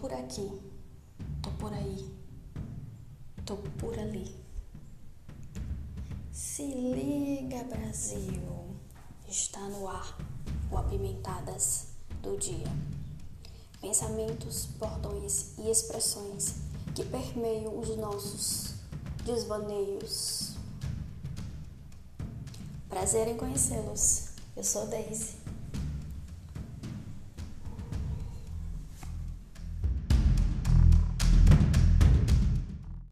por aqui, tô por aí, tô por ali. Se liga, Brasil, está no ar o Apimentadas do Dia. Pensamentos, bordões e expressões que permeiam os nossos desvaneios. Prazer em conhecê-los. Eu sou Daisy.